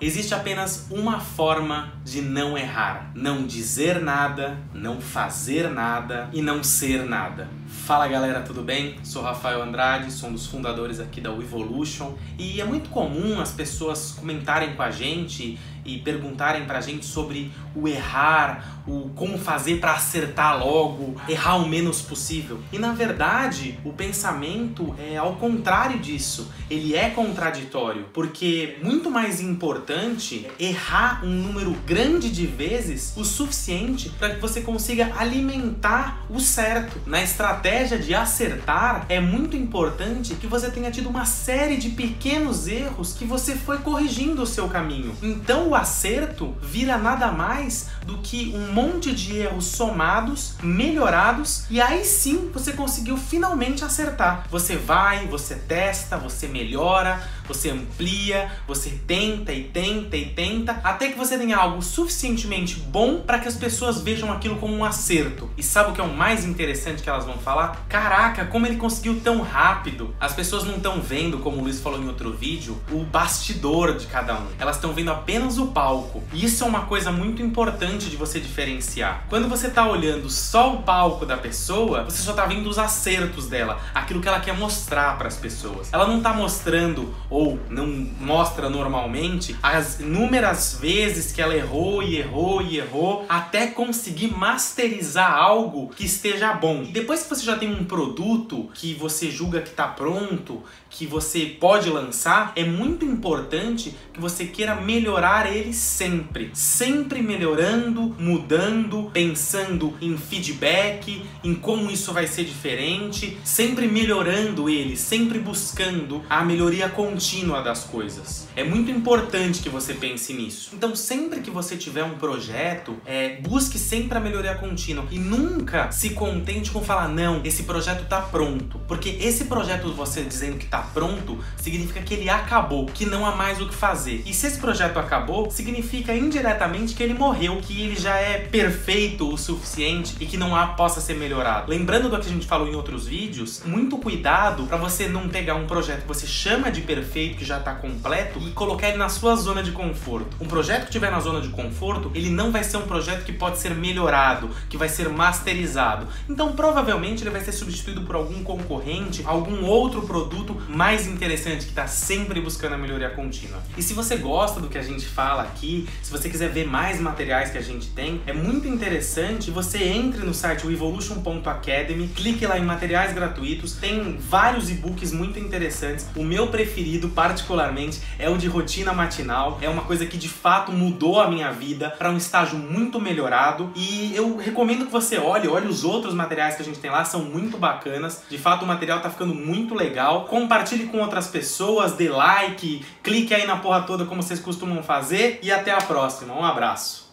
Existe apenas uma forma de não errar: não dizer nada, não fazer nada e não ser nada. Fala galera, tudo bem? Sou Rafael Andrade, sou um dos fundadores aqui da Evolution e é muito comum as pessoas comentarem com a gente e perguntarem pra gente sobre o errar, o como fazer para acertar logo, errar o menos possível. E na verdade, o pensamento é ao contrário disso. Ele é contraditório, porque muito mais importante errar um número grande de vezes o suficiente para que você consiga alimentar o certo. Na estratégia de acertar, é muito importante que você tenha tido uma série de pequenos erros que você foi corrigindo o seu caminho. Então o acerto vira nada mais do que um monte de erros somados, melhorados, e aí sim você conseguiu finalmente acertar. Você vai, você testa, você melhora, você amplia, você tenta e tenta e tenta, até que você tenha algo suficientemente bom para que as pessoas vejam aquilo como um acerto. E sabe o que é o mais interessante que elas vão falar? Caraca, como ele conseguiu tão rápido! As pessoas não estão vendo, como o Luiz falou em outro vídeo, o bastidor de cada um. Elas estão vendo apenas o palco. E isso é uma coisa muito importante de você diferenciar. Quando você está olhando só o palco da pessoa, você só está vendo os acertos dela, aquilo que ela quer mostrar para as pessoas. Ela não está mostrando ou não mostra normalmente as inúmeras vezes que ela errou e errou e errou até conseguir masterizar algo que esteja bom. E depois que você já tem um produto que você julga que está pronto, que você pode lançar, é muito importante que você queira melhorar ele sempre, sempre melhorando, mudando, pensando em feedback, em como isso vai ser diferente, sempre melhorando ele, sempre buscando a melhoria contínua contínua das coisas. É muito importante que você pense nisso. Então, sempre que você tiver um projeto, é, busque sempre a melhoria contínua e nunca se contente com falar não, esse projeto tá pronto, porque esse projeto você dizendo que tá pronto significa que ele acabou, que não há mais o que fazer. E se esse projeto acabou, significa indiretamente que ele morreu, que ele já é perfeito o suficiente e que não há possa ser melhorado. Lembrando do que a gente falou em outros vídeos, muito cuidado para você não pegar um projeto que você chama de perfeito que já está completo e colocar ele na sua zona de conforto. Um projeto que estiver na zona de conforto, ele não vai ser um projeto que pode ser melhorado, que vai ser masterizado. Então, provavelmente ele vai ser substituído por algum concorrente, algum outro produto mais interessante que está sempre buscando a melhoria contínua. E se você gosta do que a gente fala aqui, se você quiser ver mais materiais que a gente tem, é muito interessante você entre no site evolution.academy, clique lá em materiais gratuitos, tem vários e-books muito interessantes. O meu preferido particularmente, é o de rotina matinal. É uma coisa que de fato mudou a minha vida para um estágio muito melhorado. E eu recomendo que você olhe, olhe os outros materiais que a gente tem lá, são muito bacanas. De fato, o material tá ficando muito legal. Compartilhe com outras pessoas, dê like, clique aí na porra toda como vocês costumam fazer. E até a próxima. Um abraço.